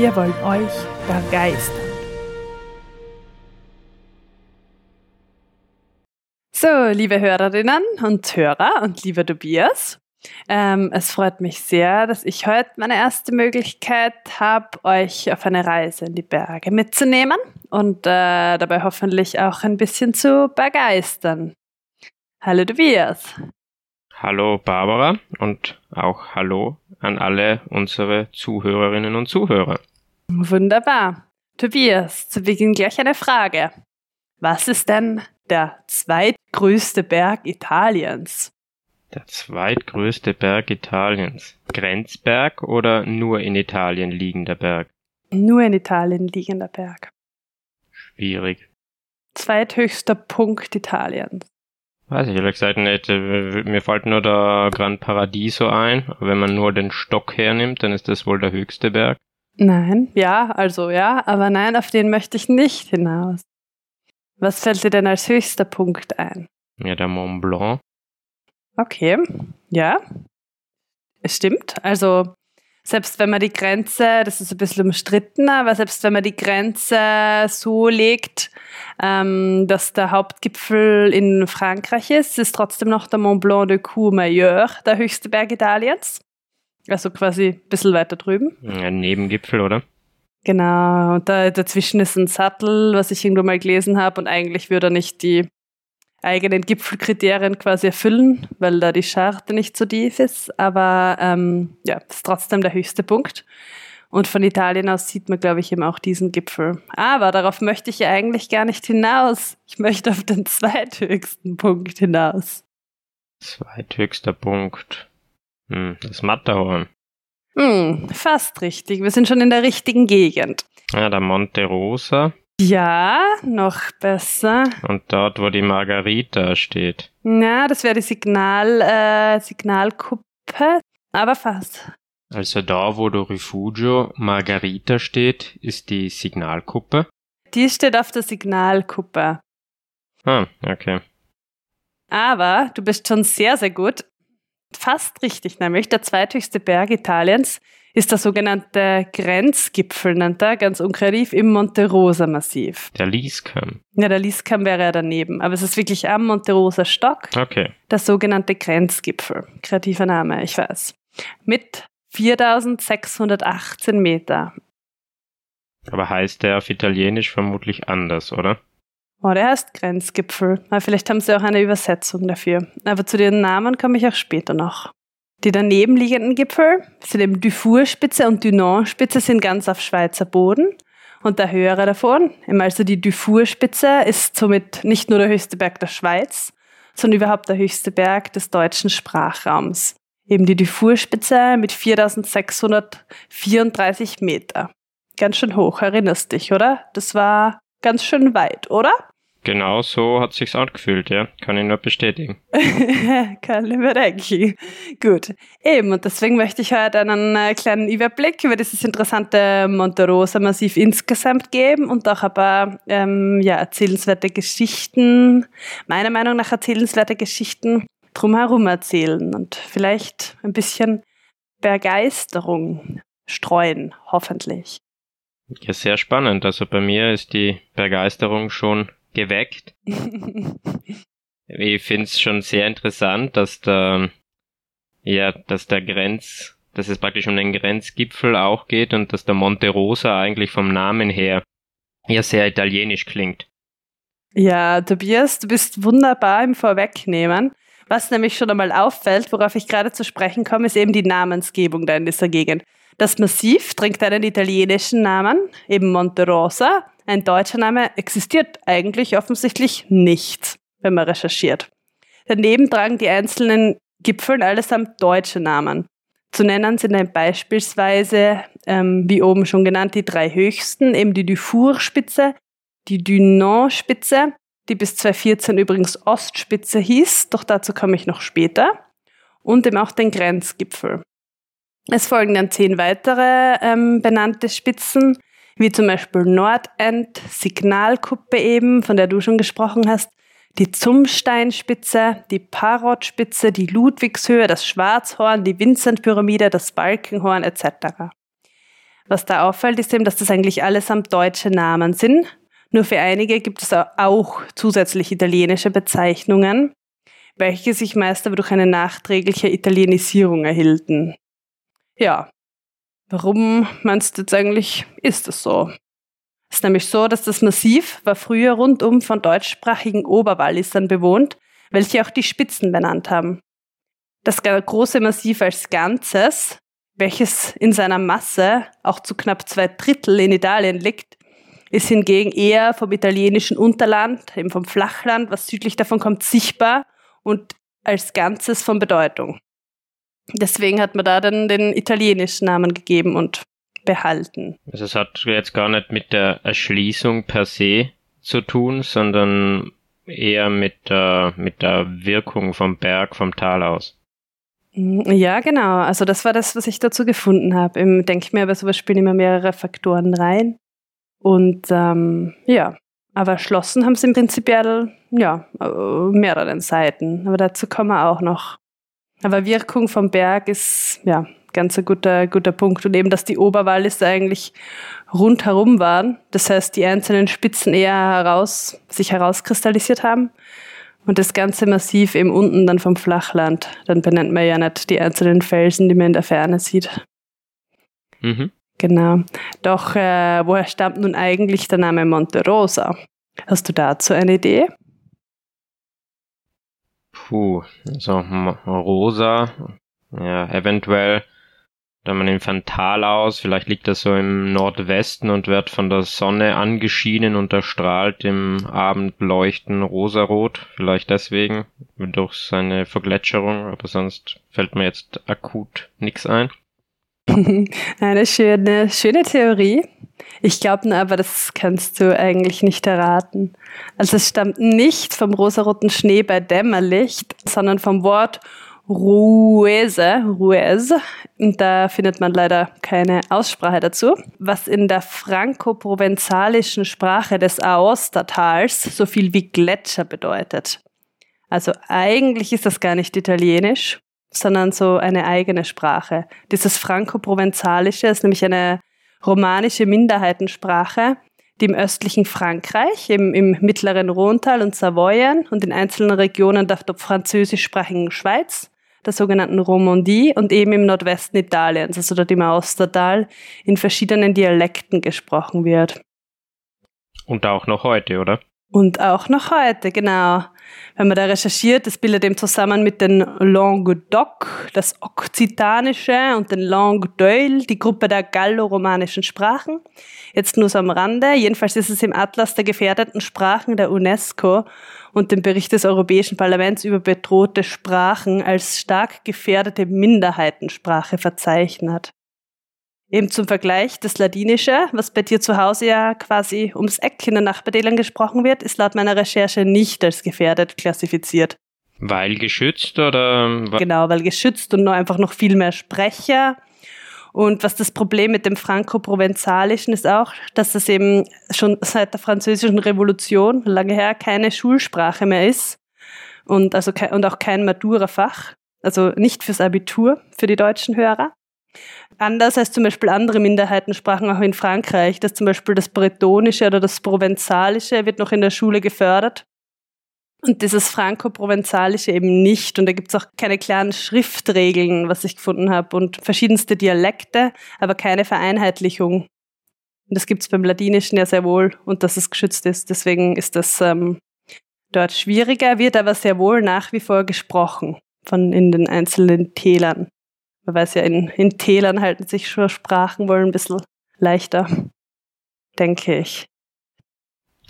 Wir wollen euch begeistern. So, liebe Hörerinnen und Hörer und lieber Tobias, ähm, es freut mich sehr, dass ich heute meine erste Möglichkeit habe, euch auf eine Reise in die Berge mitzunehmen und äh, dabei hoffentlich auch ein bisschen zu begeistern. Hallo Tobias. Hallo Barbara und auch Hallo an alle unsere Zuhörerinnen und Zuhörer. Wunderbar. Tobias, zu Beginn gleich eine Frage. Was ist denn der zweitgrößte Berg Italiens? Der zweitgrößte Berg Italiens. Grenzberg oder nur in Italien liegender Berg? Nur in Italien liegender Berg. Schwierig. Zweithöchster Punkt Italiens. Weiß ich ehrlich gesagt nicht. Mir fällt nur der Gran Paradiso ein. Wenn man nur den Stock hernimmt, dann ist das wohl der höchste Berg. Nein, ja, also ja, aber nein, auf den möchte ich nicht hinaus. Was fällt dir denn als höchster Punkt ein? Ja, der Mont Blanc. Okay, ja. Es stimmt. Also, selbst wenn man die Grenze, das ist ein bisschen umstritten, aber selbst wenn man die Grenze so legt, ähm, dass der Hauptgipfel in Frankreich ist, ist trotzdem noch der Mont Blanc de Courmayeur der höchste Berg Italiens. Also quasi ein bisschen weiter drüben. Ein Nebengipfel, oder? Genau, und da, dazwischen ist ein Sattel, was ich irgendwo mal gelesen habe, und eigentlich würde er nicht die eigenen Gipfelkriterien quasi erfüllen, weil da die Scharte nicht so tief ist. Aber ähm, ja, ist trotzdem der höchste Punkt. Und von Italien aus sieht man, glaube ich, eben auch diesen Gipfel. Aber darauf möchte ich ja eigentlich gar nicht hinaus. Ich möchte auf den zweithöchsten Punkt hinaus. Zweithöchster Punkt. Hm, das Matterhorn. Hm, fast richtig. Wir sind schon in der richtigen Gegend. Ja, der Monte Rosa. Ja, noch besser. Und dort, wo die Margarita steht. Na, das wäre die Signal, äh, Signalkuppe, aber fast. Also da, wo der Rifugio Margarita steht, ist die Signalkuppe. Die steht auf der Signalkuppe. Ah, okay. Aber du bist schon sehr, sehr gut. Fast richtig, nämlich der zweithöchste Berg Italiens ist der sogenannte Grenzgipfel, nennt er, ganz unkreativ, im Monte Rosa Massiv. Der Lieskam. Ja, der Lieskam wäre ja daneben, aber es ist wirklich am Monte Rosa Stock. Okay. Der sogenannte Grenzgipfel. Kreativer Name, ich weiß. Mit 4618 Meter. Aber heißt der auf Italienisch vermutlich anders, oder? Oh, der heißt Grenzgipfel. Aber vielleicht haben sie auch eine Übersetzung dafür. Aber zu den Namen komme ich auch später noch. Die daneben liegenden Gipfel sind eben Dufour-Spitze und Dunant-Spitze sind ganz auf Schweizer Boden. Und der höhere davon, also die Dufour-Spitze, ist somit nicht nur der höchste Berg der Schweiz, sondern überhaupt der höchste Berg des deutschen Sprachraums. Eben die Dufour-Spitze mit 4634 Meter. Ganz schön hoch, erinnerst dich, oder? Das war ganz schön weit, oder? Genau so hat sich's angefühlt, ja. Kann ich nur bestätigen. Kann ich mir denken. Gut. Eben, und deswegen möchte ich heute einen äh, kleinen Überblick über dieses interessante Monte Rosa Massiv insgesamt geben und auch ein paar ähm, ja, erzählenswerte Geschichten, meiner Meinung nach erzählenswerte Geschichten drumherum erzählen und vielleicht ein bisschen Begeisterung streuen, hoffentlich. Ja, sehr spannend. Also bei mir ist die Begeisterung schon geweckt. ich finde es schon sehr interessant, dass der, ja, dass der Grenz, dass es praktisch um den Grenzgipfel auch geht und dass der Monte Rosa eigentlich vom Namen her ja sehr italienisch klingt. Ja, Tobias, du bist wunderbar im Vorwegnehmen. Was nämlich schon einmal auffällt, worauf ich gerade zu sprechen komme, ist eben die Namensgebung da in dieser Gegend. Das Massiv trägt einen italienischen Namen, eben Monte Rosa. Ein deutscher Name existiert eigentlich offensichtlich nicht, wenn man recherchiert. Daneben tragen die einzelnen Gipfel allesamt deutsche Namen. Zu nennen sind beispielsweise, ähm, wie oben schon genannt, die drei höchsten, eben die Dufour-Spitze, die Dunant-Spitze, die bis 2014 übrigens Ostspitze hieß, doch dazu komme ich noch später, und eben auch den Grenzgipfel. Es folgen dann zehn weitere ähm, benannte Spitzen, wie zum Beispiel Nordend, Signalkuppe eben, von der du schon gesprochen hast, die Zumsteinspitze, die Parrotspitze, die Ludwigshöhe, das Schwarzhorn, die Vincentpyramide, das Balkenhorn etc. Was da auffällt, ist eben, dass das eigentlich allesamt deutsche Namen sind. Nur für einige gibt es auch zusätzlich italienische Bezeichnungen, welche sich meist aber durch eine nachträgliche Italienisierung erhielten. Ja, warum meinst du jetzt eigentlich, ist es so? Es ist nämlich so, dass das Massiv war früher rundum von deutschsprachigen Oberwallisern bewohnt, welche auch die Spitzen benannt haben. Das große Massiv als Ganzes, welches in seiner Masse auch zu knapp zwei Drittel in Italien liegt, ist hingegen eher vom italienischen Unterland, eben vom Flachland, was südlich davon kommt, sichtbar und als Ganzes von Bedeutung. Deswegen hat man da dann den italienischen Namen gegeben und behalten. Also es hat jetzt gar nicht mit der Erschließung per se zu tun, sondern eher mit der, mit der Wirkung vom Berg, vom Tal aus. Mm, ja, genau. Also das war das, was ich dazu gefunden habe. Ich denke mir, bei sowas spielen immer mehrere Faktoren rein. Und ähm, ja, aber erschlossen haben sie im prinzipiell ja mehreren Seiten. Aber dazu kommen wir auch noch. Aber Wirkung vom Berg ist ja ganz ein guter, guter Punkt. Und eben, dass die Oberwallis eigentlich rundherum waren. Das heißt, die einzelnen Spitzen eher heraus, sich herauskristallisiert haben. Und das ganze Massiv eben unten dann vom Flachland. Dann benennt man ja nicht die einzelnen Felsen, die man in der Ferne sieht. Mhm. Genau. Doch äh, woher stammt nun eigentlich der Name Monte Rosa? Hast du dazu eine Idee? Puh, so Rosa, ja, eventuell da man im Fantal aus, vielleicht liegt er so im Nordwesten und wird von der Sonne angeschienen und erstrahlt im Abendleuchten rosarot, vielleicht deswegen, durch seine Vergletscherung, aber sonst fällt mir jetzt akut nichts ein. Eine schöne, schöne Theorie. Ich glaube nur aber, das kannst du eigentlich nicht erraten. Also es stammt nicht vom rosaroten Schnee bei Dämmerlicht, sondern vom Wort Ruese, Ruese. Und da findet man leider keine Aussprache dazu. Was in der franco-provenzalischen Sprache des Aostatals so viel wie Gletscher bedeutet. Also eigentlich ist das gar nicht italienisch, sondern so eine eigene Sprache. Dieses franco-provenzalische ist nämlich eine romanische Minderheitensprache, die im östlichen Frankreich, im, im mittleren Rhontal und Savoyen und in einzelnen Regionen der französischsprachigen Schweiz der sogenannten Romandie und eben im Nordwesten Italiens, also dort im Austertal, in verschiedenen Dialekten gesprochen wird. Und auch noch heute, oder? Und auch noch heute, genau. Wenn man da recherchiert, das bildet eben zusammen mit den Languedoc, das Okzitanische und den Languedoil, die Gruppe der galloromanischen Sprachen. Jetzt nur so am Rande. Jedenfalls ist es im Atlas der gefährdeten Sprachen der UNESCO und dem Bericht des Europäischen Parlaments über bedrohte Sprachen als stark gefährdete Minderheitensprache verzeichnet. Eben zum Vergleich, das Ladinische, was bei dir zu Hause ja quasi ums Eck in den Nachbartälern gesprochen wird, ist laut meiner Recherche nicht als gefährdet klassifiziert. Weil geschützt oder? Genau, weil geschützt und nur einfach noch viel mehr Sprecher. Und was das Problem mit dem Franco-Provenzalischen ist auch, dass das eben schon seit der Französischen Revolution, lange her, keine Schulsprache mehr ist. Und, also, und auch kein Matura-Fach. Also nicht fürs Abitur, für die deutschen Hörer anders als zum Beispiel andere Minderheitensprachen auch in Frankreich, dass zum Beispiel das Bretonische oder das Provenzalische wird noch in der Schule gefördert. Und dieses Franco-Provenzalische eben nicht. Und da gibt es auch keine klaren Schriftregeln, was ich gefunden habe. Und verschiedenste Dialekte, aber keine Vereinheitlichung. Und das gibt es beim Ladinischen ja sehr wohl und dass es geschützt ist. Deswegen ist das ähm, dort schwieriger, wird aber sehr wohl nach wie vor gesprochen von in den einzelnen Tälern. Man weiß ja, in, in Tälern halten sich schon Sprachen wohl ein bisschen leichter, denke ich.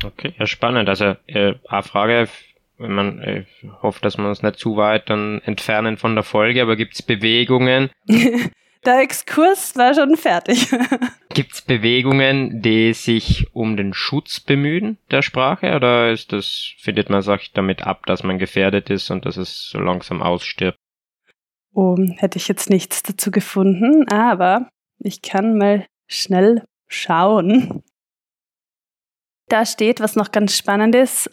Okay, ja, spannend. Also, äh, eine Frage, man äh, hofft, dass wir uns nicht zu weit dann entfernen von der Folge, aber gibt es Bewegungen? der Exkurs war schon fertig. gibt es Bewegungen, die sich um den Schutz bemühen der Sprache oder ist das, findet man sich damit ab, dass man gefährdet ist und dass es so langsam ausstirbt? Oh, hätte ich jetzt nichts dazu gefunden, aber ich kann mal schnell schauen. Da steht, was noch ganz spannend ist.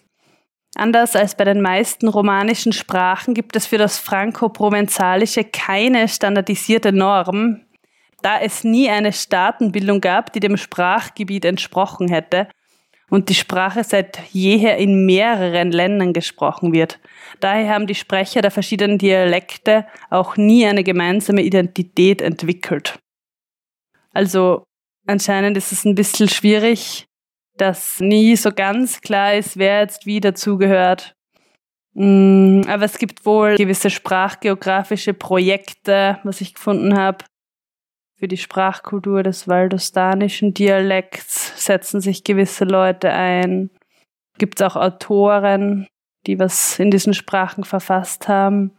Anders als bei den meisten romanischen Sprachen gibt es für das Franco-Provenzalische keine standardisierte Norm, da es nie eine Staatenbildung gab, die dem Sprachgebiet entsprochen hätte und die Sprache seit jeher in mehreren Ländern gesprochen wird. Daher haben die Sprecher der verschiedenen Dialekte auch nie eine gemeinsame Identität entwickelt. Also anscheinend ist es ein bisschen schwierig, dass nie so ganz klar ist, wer jetzt wie dazugehört. Mm, aber es gibt wohl gewisse sprachgeografische Projekte, was ich gefunden habe. Für die Sprachkultur des valdostanischen Dialekts setzen sich gewisse Leute ein. Gibt es auch Autoren, die was in diesen Sprachen verfasst haben.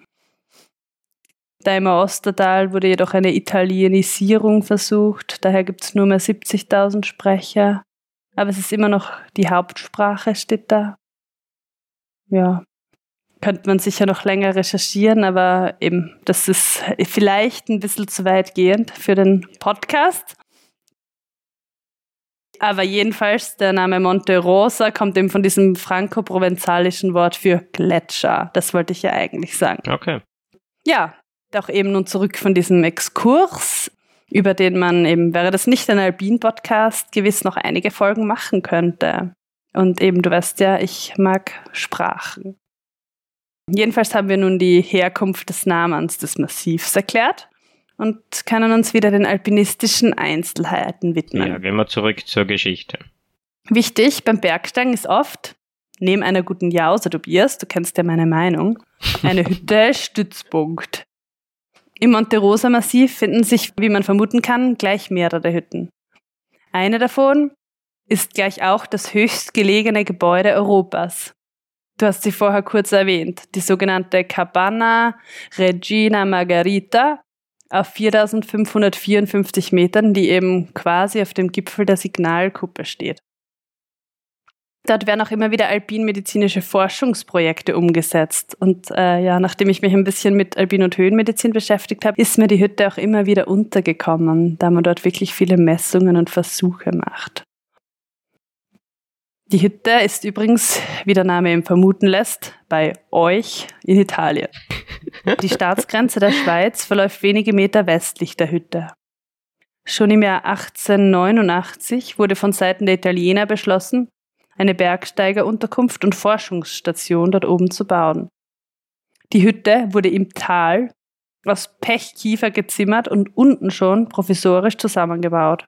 Da im Ostertal wurde jedoch eine Italienisierung versucht, daher gibt es nur mehr 70.000 Sprecher. Aber es ist immer noch die Hauptsprache, steht da. Ja, könnte man sicher noch länger recherchieren, aber eben, das ist vielleicht ein bisschen zu weitgehend für den Podcast. Aber jedenfalls, der Name Monte Rosa kommt eben von diesem franco-provenzalischen Wort für Gletscher. Das wollte ich ja eigentlich sagen. Okay. Ja, doch eben nun zurück von diesem Exkurs, über den man eben, wäre das nicht ein Alpin-Podcast, gewiss noch einige Folgen machen könnte. Und eben, du weißt ja, ich mag Sprachen. Jedenfalls haben wir nun die Herkunft des Namens des Massivs erklärt und können uns wieder den alpinistischen Einzelheiten widmen. Ja, gehen wir zurück zur Geschichte. Wichtig beim Bergsteigen ist oft, neben einer guten Jause, Tobias, du kennst ja meine Meinung, eine Hütte Stützpunkt. Im Monte Rosa Massiv finden sich, wie man vermuten kann, gleich mehrere Hütten. Eine davon ist gleich auch das höchstgelegene Gebäude Europas. Du hast sie vorher kurz erwähnt, die sogenannte Cabana Regina Margarita auf 4554 Metern, die eben quasi auf dem Gipfel der Signalkuppe steht. Dort werden auch immer wieder alpinmedizinische Forschungsprojekte umgesetzt. Und äh, ja, nachdem ich mich ein bisschen mit Alpin- und Höhenmedizin beschäftigt habe, ist mir die Hütte auch immer wieder untergekommen, da man dort wirklich viele Messungen und Versuche macht. Die Hütte ist übrigens, wie der Name eben vermuten lässt, bei euch in Italien. Die Staatsgrenze der Schweiz verläuft wenige Meter westlich der Hütte. Schon im Jahr 1889 wurde von Seiten der Italiener beschlossen, eine Bergsteigerunterkunft und Forschungsstation dort oben zu bauen. Die Hütte wurde im Tal aus Pechkiefer gezimmert und unten schon provisorisch zusammengebaut.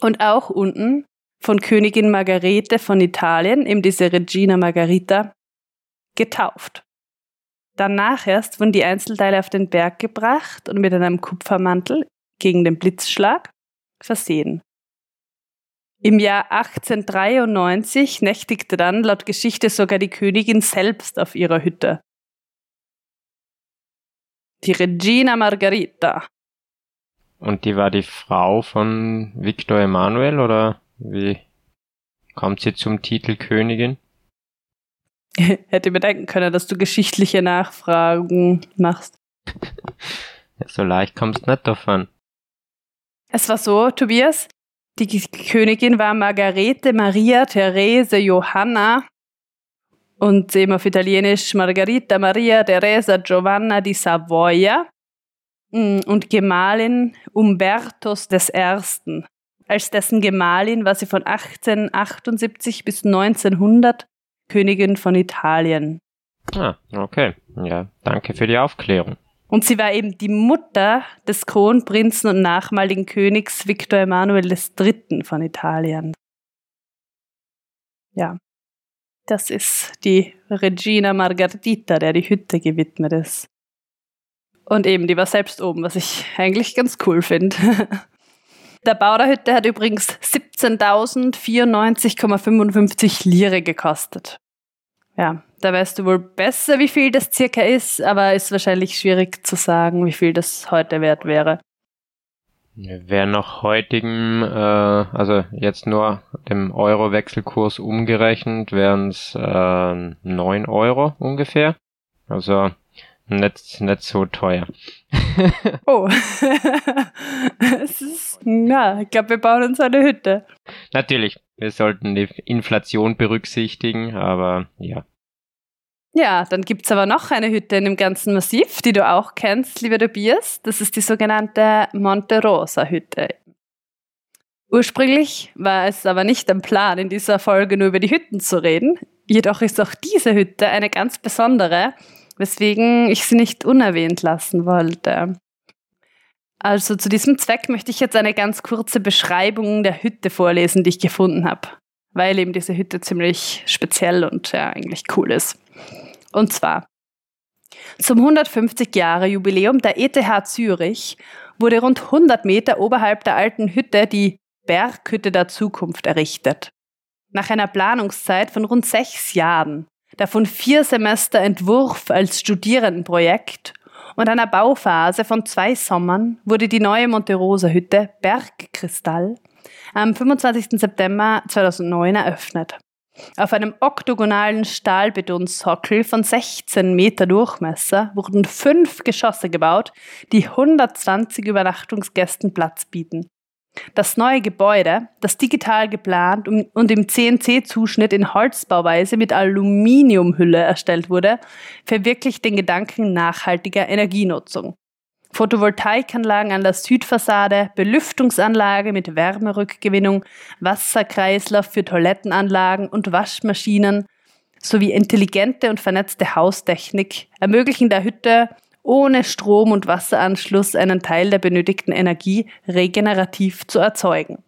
Und auch unten von Königin Margarete von Italien, eben diese Regina Margarita, getauft. Danach erst wurden die Einzelteile auf den Berg gebracht und mit einem Kupfermantel gegen den Blitzschlag versehen. Im Jahr 1893 nächtigte dann laut Geschichte sogar die Königin selbst auf ihrer Hütte. Die Regina Margarita. Und die war die Frau von Victor Emanuel oder wie kommt sie zum Titel Königin? Hätte mir denken können, dass du geschichtliche Nachfragen machst. so leicht kommst nicht davon. Es war so, Tobias, die Königin war Margarete Maria Therese Johanna und eben auf Italienisch Margarita Maria Teresa Giovanna di Savoia mm, und Gemahlin Umbertos I. Als dessen Gemahlin war sie von 1878 bis 1900 Königin von Italien. Ah, okay. Ja, danke für die Aufklärung. Und sie war eben die Mutter des Kronprinzen und nachmaligen Königs Victor Emanuel III. von Italien. Ja, das ist die Regina Margardita, der die Hütte gewidmet ist. Und eben, die war selbst oben, was ich eigentlich ganz cool finde. Der Bau der Hütte hat übrigens 17.094,55 Lire gekostet. Ja, da weißt du wohl besser, wie viel das circa ist, aber ist wahrscheinlich schwierig zu sagen, wie viel das heute wert wäre. Wäre nach heutigem, äh, also jetzt nur dem Euro-Wechselkurs umgerechnet, wären es äh, 9 Euro ungefähr. Also nicht, nicht so teuer. oh. es ist, ja, ich glaube, wir bauen uns eine Hütte. Natürlich, wir sollten die Inflation berücksichtigen, aber ja. Ja, dann gibt's aber noch eine Hütte in dem ganzen Massiv, die du auch kennst, lieber Tobias. Das ist die sogenannte Monte Rosa Hütte. Ursprünglich war es aber nicht ein Plan, in dieser Folge nur über die Hütten zu reden. Jedoch ist auch diese Hütte eine ganz besondere, weswegen ich sie nicht unerwähnt lassen wollte. Also zu diesem Zweck möchte ich jetzt eine ganz kurze Beschreibung der Hütte vorlesen, die ich gefunden habe, weil eben diese Hütte ziemlich speziell und ja eigentlich cool ist. Und zwar zum 150 Jahre Jubiläum der ETH Zürich wurde rund 100 Meter oberhalb der alten Hütte die Berghütte der Zukunft errichtet. Nach einer Planungszeit von rund sechs Jahren, davon vier Semester Entwurf als Studierendenprojekt und einer Bauphase von zwei Sommern wurde die neue Monterosa Hütte Bergkristall am 25. September 2009 eröffnet. Auf einem oktogonalen Stahlbetonsockel von 16 Meter Durchmesser wurden fünf Geschosse gebaut, die 120 Übernachtungsgästen Platz bieten. Das neue Gebäude, das digital geplant und im CNC-Zuschnitt in Holzbauweise mit Aluminiumhülle erstellt wurde, verwirklicht den Gedanken nachhaltiger Energienutzung. Photovoltaikanlagen an der Südfassade, Belüftungsanlage mit Wärmerückgewinnung, Wasserkreislauf für Toilettenanlagen und Waschmaschinen sowie intelligente und vernetzte Haustechnik ermöglichen der Hütte ohne Strom- und Wasseranschluss einen Teil der benötigten Energie regenerativ zu erzeugen.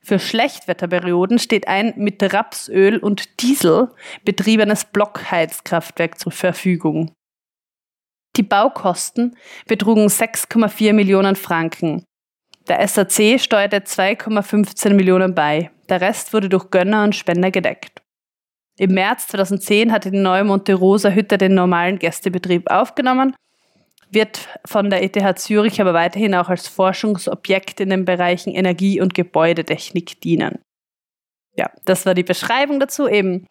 Für Schlechtwetterperioden steht ein mit Rapsöl und Diesel betriebenes Blockheizkraftwerk zur Verfügung. Die Baukosten betrugen 6,4 Millionen Franken. Der SAC steuerte 2,15 Millionen bei. Der Rest wurde durch Gönner und Spender gedeckt. Im März 2010 hatte die neue Monte Rosa Hütte den normalen Gästebetrieb aufgenommen wird von der ETH Zürich aber weiterhin auch als Forschungsobjekt in den Bereichen Energie- und Gebäudetechnik dienen. Ja, das war die Beschreibung dazu. Eben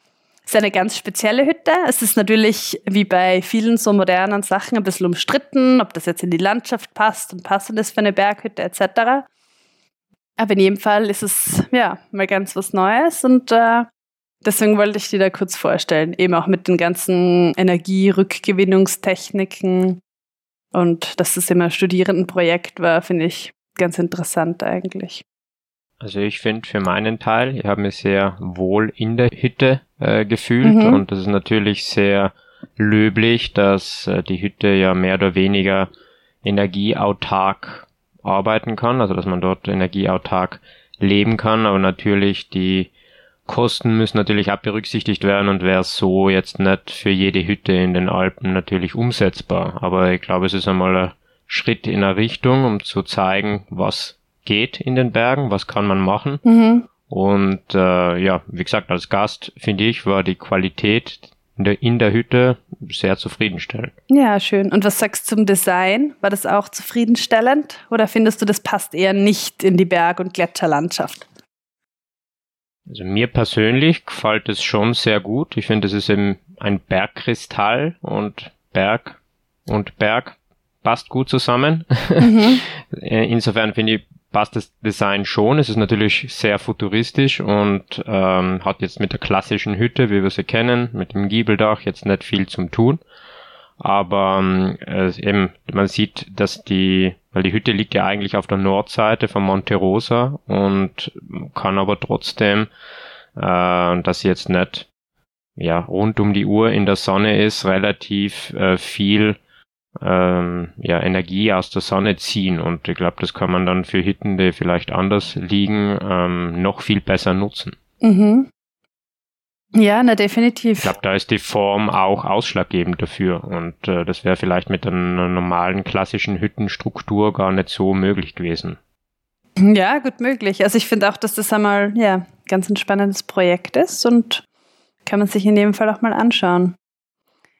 ist eine ganz spezielle Hütte. Es ist natürlich wie bei vielen so modernen Sachen ein bisschen umstritten, ob das jetzt in die Landschaft passt und passend ist für eine Berghütte etc. Aber in jedem Fall ist es ja mal ganz was Neues und äh, deswegen wollte ich die da kurz vorstellen. Eben auch mit den ganzen Energierückgewinnungstechniken und dass es immer Studierendenprojekt war, finde ich ganz interessant eigentlich. Also ich finde für meinen Teil, ich habe mich sehr wohl in der Hütte äh, gefühlt mhm. und das ist natürlich sehr löblich, dass äh, die Hütte ja mehr oder weniger energieautark arbeiten kann, also dass man dort energieautark leben kann, aber natürlich die Kosten müssen natürlich auch berücksichtigt werden und wäre so jetzt nicht für jede Hütte in den Alpen natürlich umsetzbar. Aber ich glaube, es ist einmal ein Schritt in eine Richtung, um zu zeigen, was geht in den Bergen, was kann man machen. Mhm. Und äh, ja, wie gesagt, als Gast finde ich, war die Qualität in der, in der Hütte sehr zufriedenstellend. Ja, schön. Und was sagst du zum Design? War das auch zufriedenstellend? Oder findest du, das passt eher nicht in die Berg- und Gletscherlandschaft? Also mir persönlich gefällt es schon sehr gut. Ich finde, es ist eben ein Bergkristall und Berg und Berg passt gut zusammen. Mhm. Insofern finde ich, passt das Design schon. Es ist natürlich sehr futuristisch und ähm, hat jetzt mit der klassischen Hütte, wie wir sie kennen, mit dem Giebeldach jetzt nicht viel zum tun. Aber ähm, eben, man sieht, dass die, weil die Hütte liegt ja eigentlich auf der Nordseite von Monte Rosa und kann aber trotzdem, äh, dass sie jetzt nicht ja, rund um die Uhr in der Sonne ist, relativ äh, viel ähm, ja, Energie aus der Sonne ziehen. Und ich glaube, das kann man dann für Hütten, die vielleicht anders liegen, ähm, noch viel besser nutzen. Mhm. Ja, na definitiv. Ich glaube, da ist die Form auch ausschlaggebend dafür und äh, das wäre vielleicht mit einer normalen klassischen Hüttenstruktur gar nicht so möglich gewesen. Ja, gut möglich. Also ich finde auch, dass das einmal ja ganz ein spannendes Projekt ist und Kann man sich in dem Fall auch mal anschauen.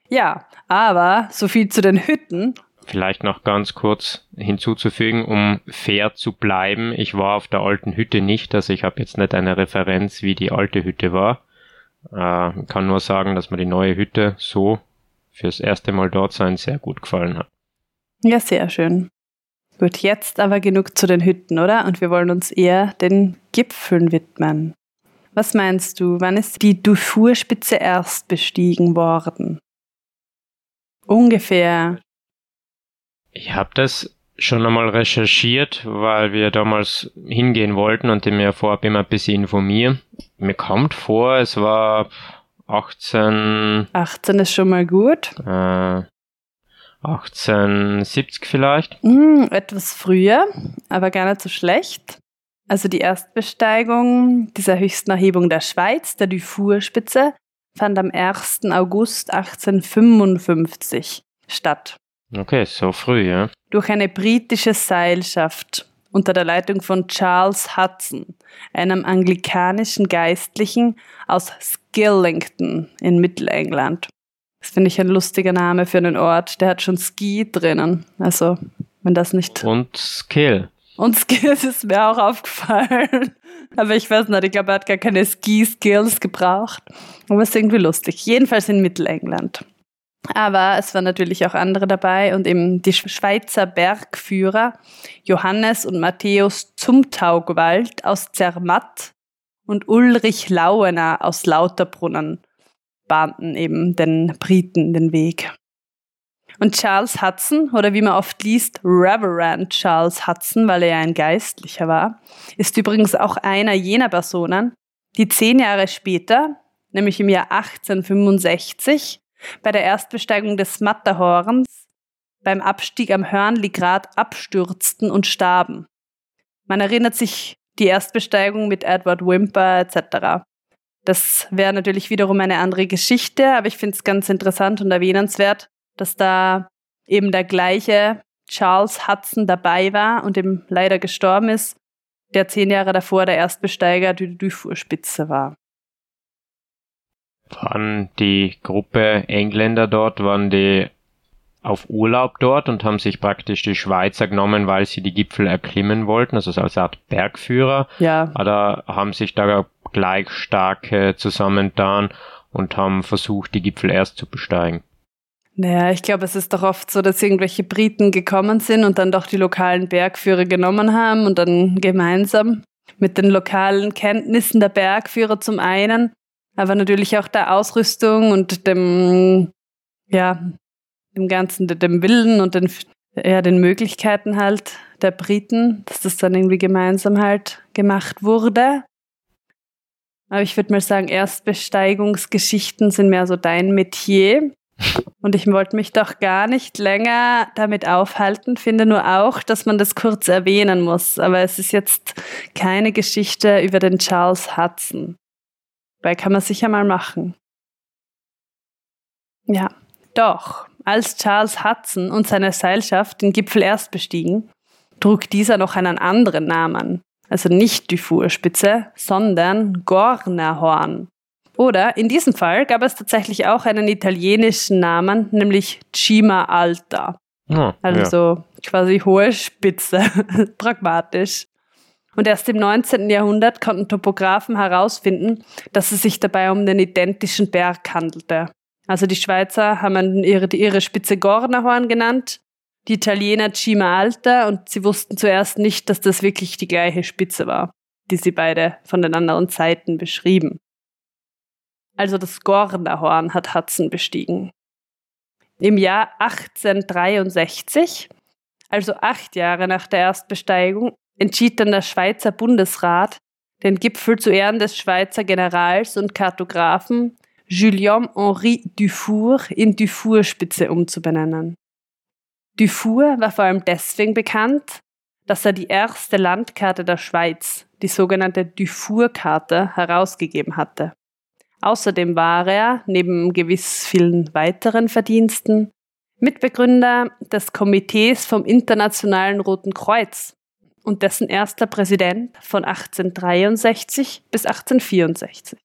Ja, aber so viel zu den Hütten. Vielleicht noch ganz kurz hinzuzufügen, um fair zu bleiben. Ich war auf der alten Hütte nicht, also ich habe jetzt nicht eine Referenz, wie die alte Hütte war. Äh, kann nur sagen, dass mir die neue Hütte so fürs erste Mal dort sein sehr gut gefallen hat. Ja, sehr schön. Gut, jetzt aber genug zu den Hütten, oder? Und wir wollen uns eher den Gipfeln widmen. Was meinst du, wann ist die Dufour-Spitze erst bestiegen worden? Ungefähr. Ich habe das schon einmal recherchiert, weil wir damals hingehen wollten und mir vorab immer ein bisschen informieren. Mir kommt vor, es war 18. 18 ist schon mal gut. Äh, 1870 vielleicht. Mm, etwas früher, aber gar nicht so schlecht. Also die Erstbesteigung dieser höchsten Erhebung der Schweiz, der Dufour-Spitze, fand am 1. August 1855 statt. Okay, so früh, ja. Durch eine britische Seilschaft unter der Leitung von Charles Hudson, einem anglikanischen Geistlichen aus Skillington in Mittelengland. Das finde ich ein lustiger Name für einen Ort. Der hat schon Ski drinnen. Also, wenn das nicht. Und Skill. Und Skills ist mir auch aufgefallen. Aber ich weiß nicht, ich glaube, er hat gar keine Ski-Skills gebraucht. Aber es ist irgendwie lustig. Jedenfalls in Mittelengland. Aber es waren natürlich auch andere dabei und eben die Schweizer Bergführer Johannes und Matthäus Zumtaugwald aus Zermatt und Ulrich Lauener aus Lauterbrunnen bahnten eben den Briten den Weg. Und Charles Hudson, oder wie man oft liest, Reverend Charles Hudson, weil er ja ein Geistlicher war, ist übrigens auch einer jener Personen, die zehn Jahre später, nämlich im Jahr 1865, bei der Erstbesteigung des Matterhorns beim Abstieg am Hörnligrat abstürzten und starben. Man erinnert sich die Erstbesteigung mit Edward Wimper etc. Das wäre natürlich wiederum eine andere Geschichte, aber ich finde es ganz interessant und erwähnenswert, dass da eben der gleiche Charles Hudson dabei war und eben leider gestorben ist, der zehn Jahre davor der Erstbesteiger der Dufour-Spitze war. Waren die Gruppe Engländer dort, waren die auf Urlaub dort und haben sich praktisch die Schweizer genommen, weil sie die Gipfel erklimmen wollten, also als Art Bergführer. Ja. Oder haben sich da gleich starke zusammentan und haben versucht, die Gipfel erst zu besteigen. Naja, ich glaube, es ist doch oft so, dass irgendwelche Briten gekommen sind und dann doch die lokalen Bergführer genommen haben und dann gemeinsam mit den lokalen Kenntnissen der Bergführer zum einen, aber natürlich auch der Ausrüstung und dem, ja, dem Ganzen, dem Willen und den, ja, den Möglichkeiten halt der Briten, dass das dann irgendwie gemeinsam halt gemacht wurde. Aber ich würde mal sagen, Erstbesteigungsgeschichten sind mehr so dein Metier. Und ich wollte mich doch gar nicht länger damit aufhalten, finde nur auch, dass man das kurz erwähnen muss. Aber es ist jetzt keine Geschichte über den Charles Hudson. Weil kann man sicher mal machen. Ja, doch. Als Charles Hudson und seine Seilschaft den Gipfel erst bestiegen, trug dieser noch einen anderen Namen. Also nicht Dufour-Spitze, sondern Gornerhorn. Oder in diesem Fall gab es tatsächlich auch einen italienischen Namen, nämlich Cima Alta. Oh, also ja. quasi hohe Spitze, pragmatisch. Und erst im 19. Jahrhundert konnten Topographen herausfinden, dass es sich dabei um den identischen Berg handelte. Also die Schweizer haben ihre, ihre Spitze Gornerhorn genannt, die Italiener Cima Alta und sie wussten zuerst nicht, dass das wirklich die gleiche Spitze war, die sie beide von den anderen Seiten beschrieben. Also das Gornerhorn hat Hudson bestiegen. Im Jahr 1863, also acht Jahre nach der Erstbesteigung, entschied dann der Schweizer Bundesrat, den Gipfel zu Ehren des Schweizer Generals und Kartografen Julien-Henri Dufour in Dufour-Spitze umzubenennen. Dufour war vor allem deswegen bekannt, dass er die erste Landkarte der Schweiz, die sogenannte Dufour-Karte, herausgegeben hatte. Außerdem war er, neben gewiss vielen weiteren Verdiensten, Mitbegründer des Komitees vom Internationalen Roten Kreuz und dessen erster Präsident von 1863 bis 1864.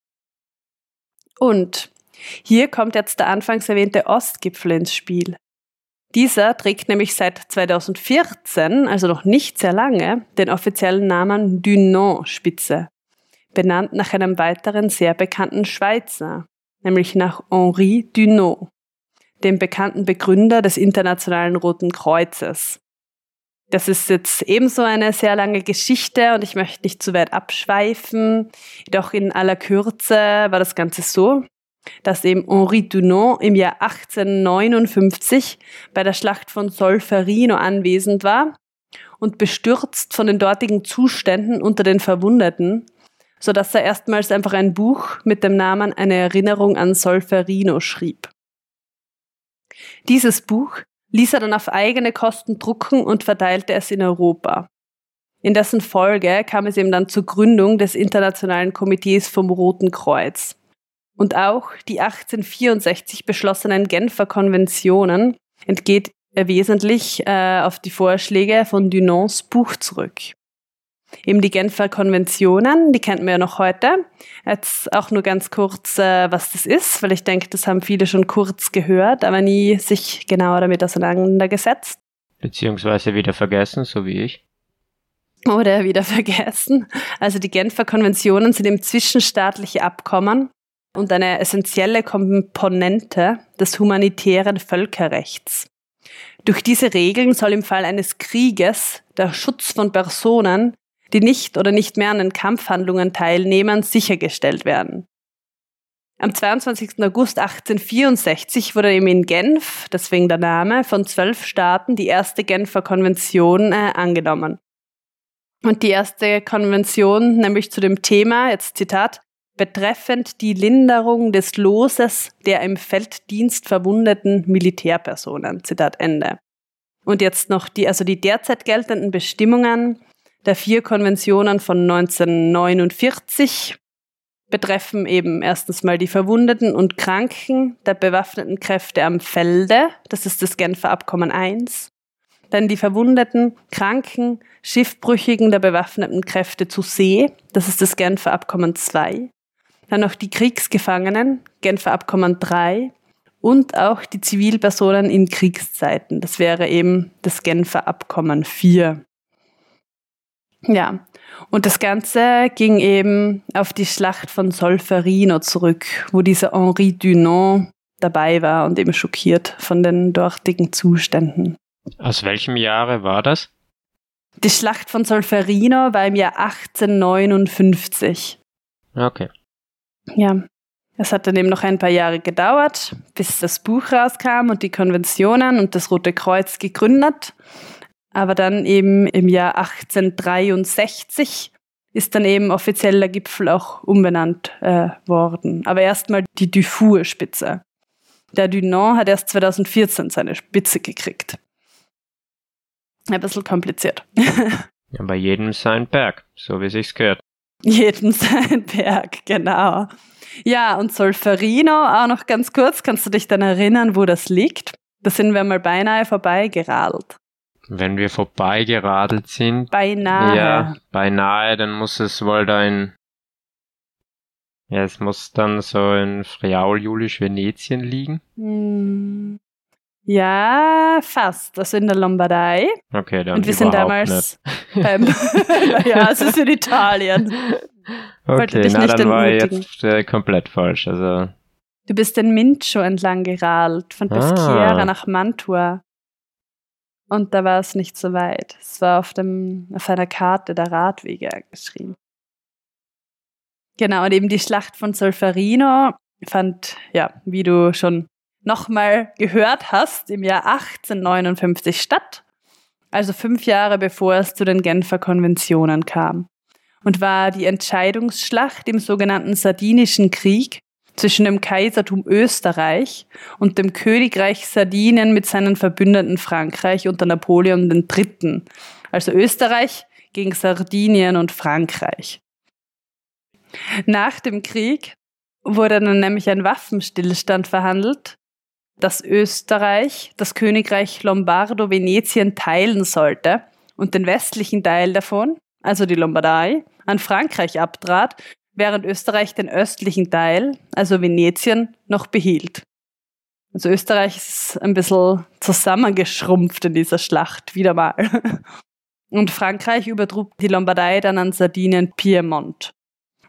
Und hier kommt jetzt der anfangs erwähnte Ostgipfel ins Spiel. Dieser trägt nämlich seit 2014, also noch nicht sehr lange, den offiziellen Namen Dunant-Spitze, benannt nach einem weiteren sehr bekannten Schweizer, nämlich nach Henri Dunant, dem bekannten Begründer des Internationalen Roten Kreuzes. Das ist jetzt ebenso eine sehr lange Geschichte und ich möchte nicht zu weit abschweifen. Doch in aller Kürze war das Ganze so, dass eben Henri Dunant im Jahr 1859 bei der Schlacht von Solferino anwesend war und bestürzt von den dortigen Zuständen unter den Verwundeten, so dass er erstmals einfach ein Buch mit dem Namen Eine Erinnerung an Solferino schrieb. Dieses Buch ließ er dann auf eigene Kosten drucken und verteilte es in Europa. In dessen Folge kam es eben dann zur Gründung des Internationalen Komitees vom Roten Kreuz. Und auch die 1864 beschlossenen Genfer Konventionen entgeht er wesentlich äh, auf die Vorschläge von Dunants Buch zurück. Eben die Genfer Konventionen, die kennt man ja noch heute. Jetzt auch nur ganz kurz, äh, was das ist, weil ich denke, das haben viele schon kurz gehört, aber nie sich genauer damit auseinandergesetzt. Beziehungsweise wieder vergessen, so wie ich. Oder wieder vergessen. Also die Genfer Konventionen sind eben zwischenstaatliche Abkommen, und eine essentielle Komponente des humanitären Völkerrechts. Durch diese Regeln soll im Fall eines Krieges der Schutz von Personen, die nicht oder nicht mehr an den Kampfhandlungen teilnehmen, sichergestellt werden. Am 22. August 1864 wurde eben in Genf, deswegen der Name, von zwölf Staaten die erste Genfer Konvention äh, angenommen. Und die erste Konvention, nämlich zu dem Thema, jetzt Zitat, betreffend die Linderung des Loses der im Felddienst verwundeten Militärpersonen. Zitat Ende. Und jetzt noch die, also die derzeit geltenden Bestimmungen der vier Konventionen von 1949 betreffen eben erstens mal die Verwundeten und Kranken der bewaffneten Kräfte am Felde, das ist das Genfer Abkommen 1. Dann die Verwundeten, Kranken, Schiffbrüchigen der bewaffneten Kräfte zu See, das ist das Genfer Abkommen 2 dann noch die Kriegsgefangenen, Genfer Abkommen 3 und auch die Zivilpersonen in Kriegszeiten. Das wäre eben das Genfer Abkommen 4. Ja, und das Ganze ging eben auf die Schlacht von Solferino zurück, wo dieser Henri Dunant dabei war und eben schockiert von den dortigen Zuständen. Aus welchem Jahre war das? Die Schlacht von Solferino war im Jahr 1859. Okay. Ja, es hat dann eben noch ein paar Jahre gedauert, bis das Buch rauskam und die Konventionen und das Rote Kreuz gegründet. Aber dann eben im Jahr 1863 ist dann eben offiziell der Gipfel auch umbenannt äh, worden. Aber erstmal die Dufour-Spitze. Der Dunant hat erst 2014 seine Spitze gekriegt. Ein bisschen kompliziert. ja, bei jedem sein Berg, so wie sich's gehört. Jeden sein Berg, genau. Ja, und Solferino, auch noch ganz kurz, kannst du dich dann erinnern, wo das liegt? Da sind wir mal beinahe vorbeigeradelt. Wenn wir vorbeigeradelt sind. Beinahe. Ja, beinahe, dann muss es wohl da in. Ja, es muss dann so in Friaul, Julisch, Venetien liegen. Hm. Ja, fast. Also in der Lombardei. Okay, dann Und wir sind damals beim, ja, es ist in Italien. Okay, na dann war ich jetzt äh, komplett falsch. Also. Du bist den Mincio entlang geradelt, von Peschiera ah. nach Mantua. Und da war es nicht so weit. Es war auf, dem, auf einer Karte der Radwege geschrieben. Genau, und eben die Schlacht von Solferino fand, ja, wie du schon nochmal gehört hast, im Jahr 1859 statt, also fünf Jahre bevor es zu den Genfer Konventionen kam, und war die Entscheidungsschlacht im sogenannten Sardinischen Krieg zwischen dem Kaisertum Österreich und dem Königreich Sardinien mit seinen Verbündeten Frankreich unter Napoleon III. Also Österreich gegen Sardinien und Frankreich. Nach dem Krieg wurde dann nämlich ein Waffenstillstand verhandelt, dass Österreich das Königreich Lombardo-Venetien teilen sollte und den westlichen Teil davon, also die Lombardei, an Frankreich abtrat, während Österreich den östlichen Teil, also Venetien, noch behielt. Also Österreich ist ein bisschen zusammengeschrumpft in dieser Schlacht, wieder mal. Und Frankreich übertrug die Lombardei dann an Sardinien Piemont.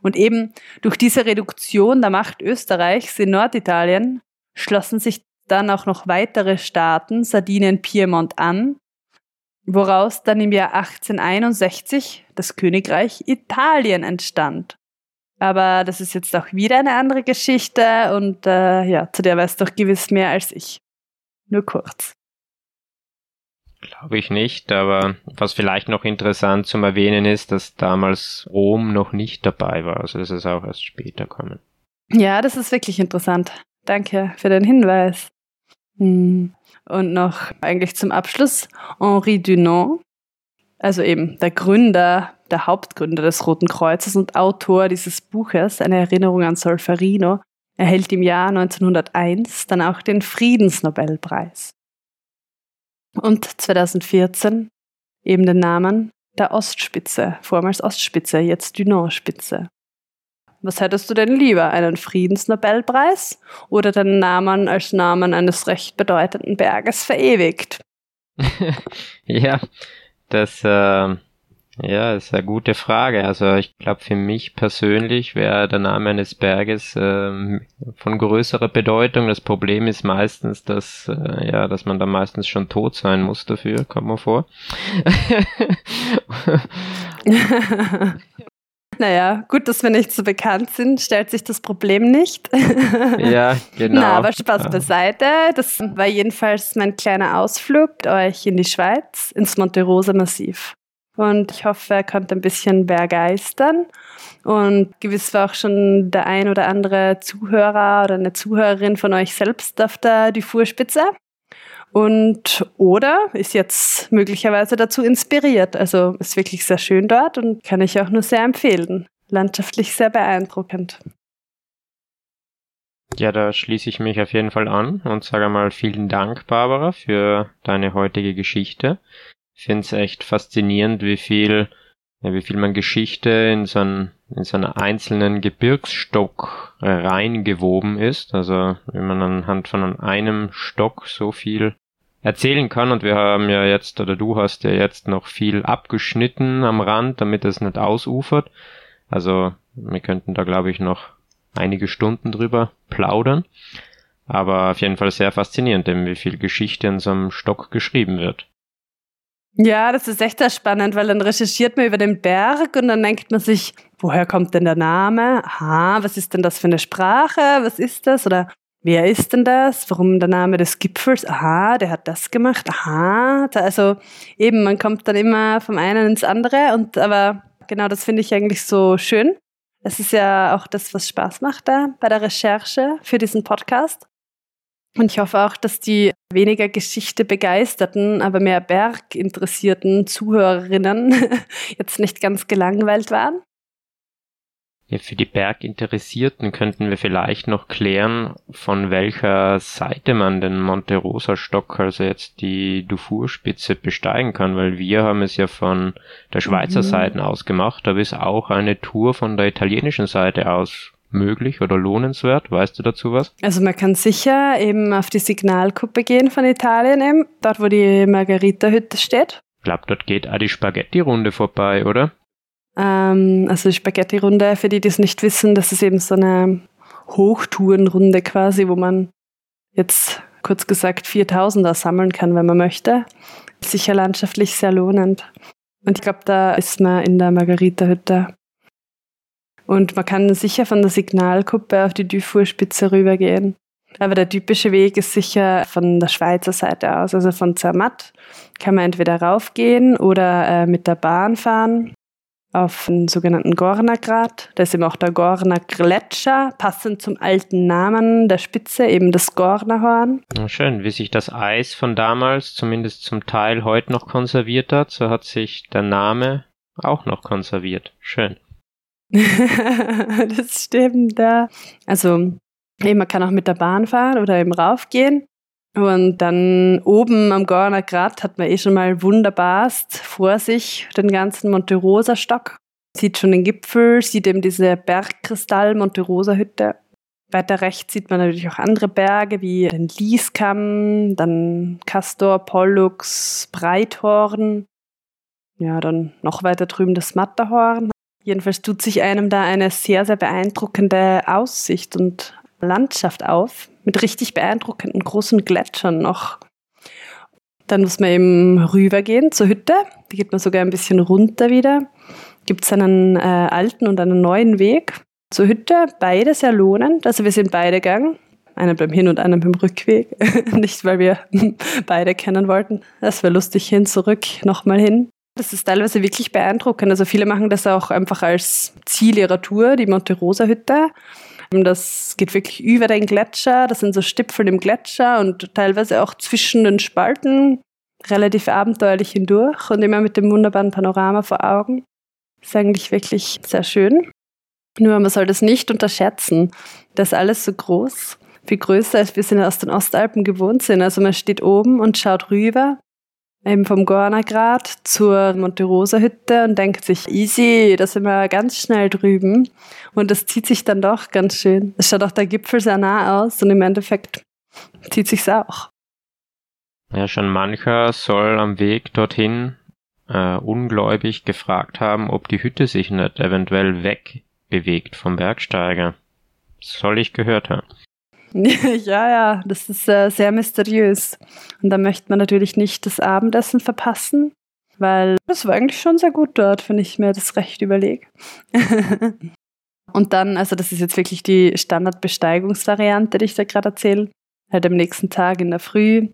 Und eben durch diese Reduktion der Macht Österreichs in Norditalien schlossen sich dann auch noch weitere Staaten Sardinien Piemont an, woraus dann im Jahr 1861 das Königreich Italien entstand. Aber das ist jetzt auch wieder eine andere Geschichte und äh, ja, zu der weißt du doch gewiss mehr als ich. Nur kurz. Glaube ich nicht, aber was vielleicht noch interessant zum Erwähnen ist, dass damals Rom noch nicht dabei war, also dass es auch erst später kommen. Ja, das ist wirklich interessant. Danke für den Hinweis. Hm. Und noch eigentlich zum Abschluss Henri Dunant, also eben der Gründer, der Hauptgründer des Roten Kreuzes und Autor dieses Buches, eine Erinnerung an Solferino, erhält im Jahr 1901 dann auch den Friedensnobelpreis. Und 2014 eben den Namen der Ostspitze, vormals Ostspitze, jetzt Dunant-Spitze. Was hättest du denn lieber, einen Friedensnobelpreis oder den Namen als Namen eines recht bedeutenden Berges verewigt? ja, das äh, ja, ist eine gute Frage. Also ich glaube, für mich persönlich wäre der Name eines Berges äh, von größerer Bedeutung. Das Problem ist meistens, dass äh, ja, dass man da meistens schon tot sein muss dafür, kommt man vor. Naja, gut, dass wir nicht so bekannt sind, stellt sich das Problem nicht. ja, genau. Na, aber Spaß beiseite. Das war jedenfalls mein kleiner Ausflug mit euch in die Schweiz, ins Monte Rosa Massiv. Und ich hoffe, er konnte ein bisschen begeistern. Und gewiss war auch schon der ein oder andere Zuhörer oder eine Zuhörerin von euch selbst auf der Dufour-Spitze. Und oder ist jetzt möglicherweise dazu inspiriert. Also ist wirklich sehr schön dort und kann ich auch nur sehr empfehlen. Landschaftlich sehr beeindruckend. Ja, da schließe ich mich auf jeden Fall an und sage mal vielen Dank, Barbara, für deine heutige Geschichte. Ich finde es echt faszinierend, wie viel, ja, wie viel man Geschichte in so, einen, in so einen einzelnen Gebirgsstock reingewoben ist. Also, wenn man anhand von einem Stock so viel erzählen kann. Und wir haben ja jetzt, oder du hast ja jetzt noch viel abgeschnitten am Rand, damit es nicht ausufert. Also wir könnten da, glaube ich, noch einige Stunden drüber plaudern. Aber auf jeden Fall sehr faszinierend, eben wie viel Geschichte in so einem Stock geschrieben wird. Ja, das ist echt sehr spannend, weil dann recherchiert man über den Berg und dann denkt man sich, woher kommt denn der Name? Aha, was ist denn das für eine Sprache? Was ist das? Oder wer ist denn das? Warum der Name des Gipfels? Aha, der hat das gemacht. Aha, also eben, man kommt dann immer vom einen ins andere und aber genau das finde ich eigentlich so schön. Es ist ja auch das, was Spaß macht da bei der Recherche für diesen Podcast. Und ich hoffe auch, dass die weniger Geschichte begeisterten, aber mehr Berg interessierten Zuhörerinnen jetzt nicht ganz gelangweilt waren. Ja, für die Berginteressierten könnten wir vielleicht noch klären, von welcher Seite man den Monte Rosa Stock, also jetzt die Dufour-Spitze, besteigen kann, weil wir haben es ja von der Schweizer mhm. Seite aus gemacht, aber ist auch eine Tour von der italienischen Seite aus möglich oder lohnenswert? Weißt du dazu was? Also man kann sicher eben auf die Signalkuppe gehen von Italien eben, dort wo die Margarita-Hütte steht. Ich glaube, dort geht auch die Spaghetti-Runde vorbei, oder? Ähm, also die Spaghetti-Runde, für die, die es nicht wissen, das ist eben so eine Hochtourenrunde quasi, wo man jetzt kurz gesagt 4000er sammeln kann, wenn man möchte. Sicher landschaftlich sehr lohnend. Und ich glaube, da ist man in der Margarita-Hütte. Und man kann sicher von der Signalkuppe auf die Dufour-Spitze rübergehen. Aber der typische Weg ist sicher von der Schweizer Seite aus. Also von Zermatt kann man entweder raufgehen oder äh, mit der Bahn fahren auf den sogenannten Gornergrat. Da ist eben auch der Gorner Gletscher, passend zum alten Namen der Spitze, eben das Gornerhorn. Schön, wie sich das Eis von damals zumindest zum Teil heute noch konserviert hat, so hat sich der Name auch noch konserviert. Schön. das stimmt, ja. Also, eben, man kann auch mit der Bahn fahren oder eben raufgehen. Und dann oben am Gorner Grat hat man eh schon mal wunderbarst vor sich den ganzen Monte Rosa Stock. Sieht schon den Gipfel, sieht eben diese Bergkristall Monte Rosa Hütte. Weiter rechts sieht man natürlich auch andere Berge wie den Lieskamm, dann Castor, Pollux, Breithorn. Ja, dann noch weiter drüben das Matterhorn. Jedenfalls tut sich einem da eine sehr, sehr beeindruckende Aussicht und Landschaft auf, mit richtig beeindruckenden großen Gletschern noch. Dann muss man eben rübergehen zur Hütte. Da geht man sogar ein bisschen runter wieder. Gibt es einen äh, alten und einen neuen Weg zur Hütte. Beide sehr lohnend. Also wir sind beide gegangen. Einen beim Hin- und einen beim Rückweg. Nicht, weil wir beide kennen wollten. Das wäre lustig hin, zurück, nochmal hin. Das ist teilweise wirklich beeindruckend. Also viele machen das auch einfach als Ziel ihrer Tour, die Monte Rosa Hütte. Das geht wirklich über den Gletscher. Das sind so Stipfel im Gletscher und teilweise auch zwischen den Spalten relativ abenteuerlich hindurch und immer mit dem wunderbaren Panorama vor Augen. Ist eigentlich wirklich sehr schön. Nur man soll das nicht unterschätzen. Das ist alles so groß, viel größer, als wir es aus den Ostalpen gewohnt sind. Also man steht oben und schaut rüber eben vom Gornergrat zur Monte Rosa Hütte und denkt sich, easy, da sind wir ganz schnell drüben. Und das zieht sich dann doch ganz schön. Es schaut auch der Gipfel sehr nah aus und im Endeffekt zieht sich's auch. Ja, schon mancher soll am Weg dorthin äh, ungläubig gefragt haben, ob die Hütte sich nicht eventuell wegbewegt vom Bergsteiger. soll ich gehört haben. ja, ja, das ist äh, sehr mysteriös. Und da möchte man natürlich nicht das Abendessen verpassen, weil das war eigentlich schon sehr gut dort, wenn ich mir das recht überlege. Und dann, also das ist jetzt wirklich die Standardbesteigungsvariante, die ich da gerade erzähle. Halt am nächsten Tag in der Früh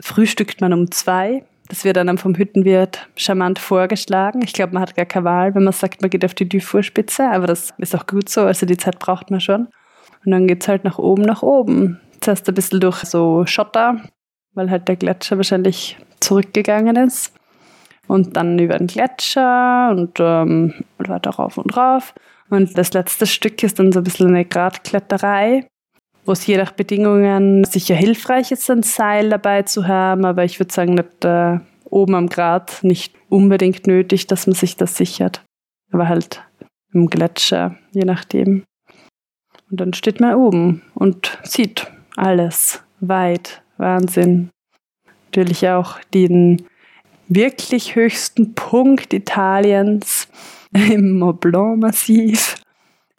frühstückt man um zwei. Das wird dann vom Hüttenwirt charmant vorgeschlagen. Ich glaube, man hat gar keine Wahl, wenn man sagt, man geht auf die Dufourspitze, aber das ist auch gut so, also die Zeit braucht man schon. Und dann geht es halt nach oben, nach oben. Zuerst ein bisschen durch so Schotter, weil halt der Gletscher wahrscheinlich zurückgegangen ist. Und dann über den Gletscher und, ähm, und weiter rauf und rauf. Und das letzte Stück ist dann so ein bisschen eine Gradkletterei, wo es je nach Bedingungen sicher hilfreich ist, ein Seil dabei zu haben, aber ich würde sagen, nicht äh, oben am Grat nicht unbedingt nötig, dass man sich das sichert. Aber halt im Gletscher, je nachdem. Und dann steht man oben und sieht alles weit. Wahnsinn. Natürlich auch den wirklich höchsten Punkt Italiens im Mont Blanc Massiv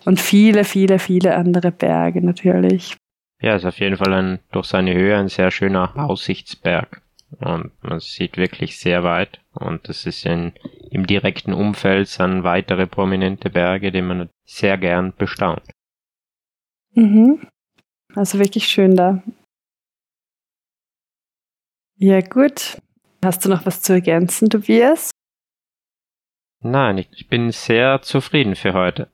und viele, viele, viele andere Berge natürlich. Ja, ist auf jeden Fall ein, durch seine Höhe ein sehr schöner Aussichtsberg. Und man sieht wirklich sehr weit. Und es ist in, im direkten Umfeld sind weitere prominente Berge, die man sehr gern bestaunt. Mhm. Also wirklich schön da. Ja, gut. Hast du noch was zu ergänzen, Tobias? Nein, ich bin sehr zufrieden für heute.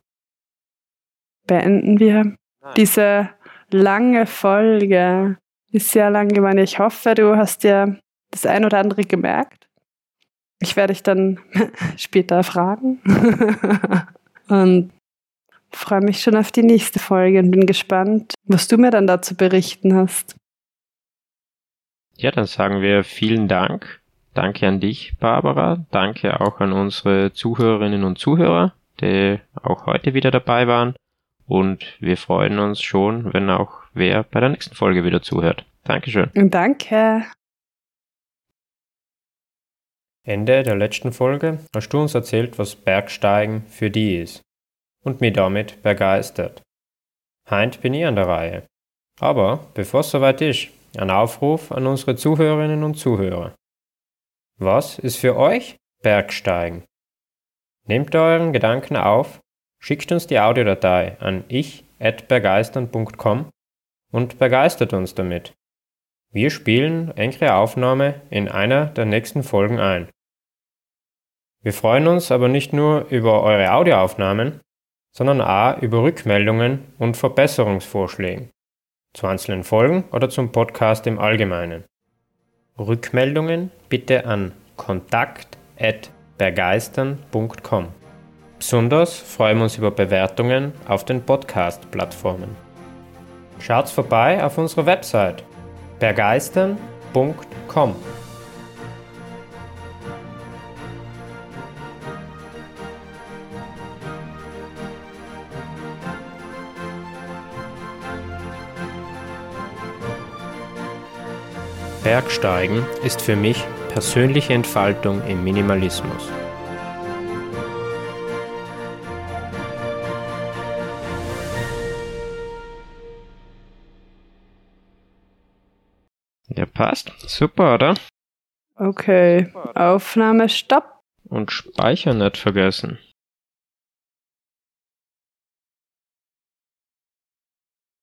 Beenden wir Nein. diese lange Folge. Ist sehr lang geworden. Ich hoffe, du hast dir das ein oder andere gemerkt. Ich werde dich dann später fragen. Und freue mich schon auf die nächste Folge und bin gespannt, was du mir dann dazu berichten hast. Ja, dann sagen wir vielen Dank. Danke an dich, Barbara. Danke auch an unsere Zuhörerinnen und Zuhörer, die auch heute wieder dabei waren. Und wir freuen uns schon, wenn auch wer bei der nächsten Folge wieder zuhört. Dankeschön. Danke. Ende der letzten Folge hast du uns erzählt, was Bergsteigen für die ist und mich damit begeistert. Heint bin ich an der Reihe. Aber bevor es soweit ist, ein Aufruf an unsere Zuhörerinnen und Zuhörer. Was ist für euch Bergsteigen? Nehmt euren Gedanken auf, schickt uns die Audiodatei an ich@begeistern.com und begeistert uns damit. Wir spielen eure Aufnahme in einer der nächsten Folgen ein. Wir freuen uns aber nicht nur über eure Audioaufnahmen, sondern auch über Rückmeldungen und Verbesserungsvorschläge zu einzelnen Folgen oder zum Podcast im Allgemeinen. Rückmeldungen bitte an kontakt@begeistern.com. Besonders freuen wir uns über Bewertungen auf den Podcast-Plattformen. Schaut vorbei auf unserer Website begeistern.com. Bergsteigen ist für mich persönliche Entfaltung im Minimalismus. Ja, passt. Super, oder? Okay. Aufnahme stopp. Und Speicher nicht vergessen.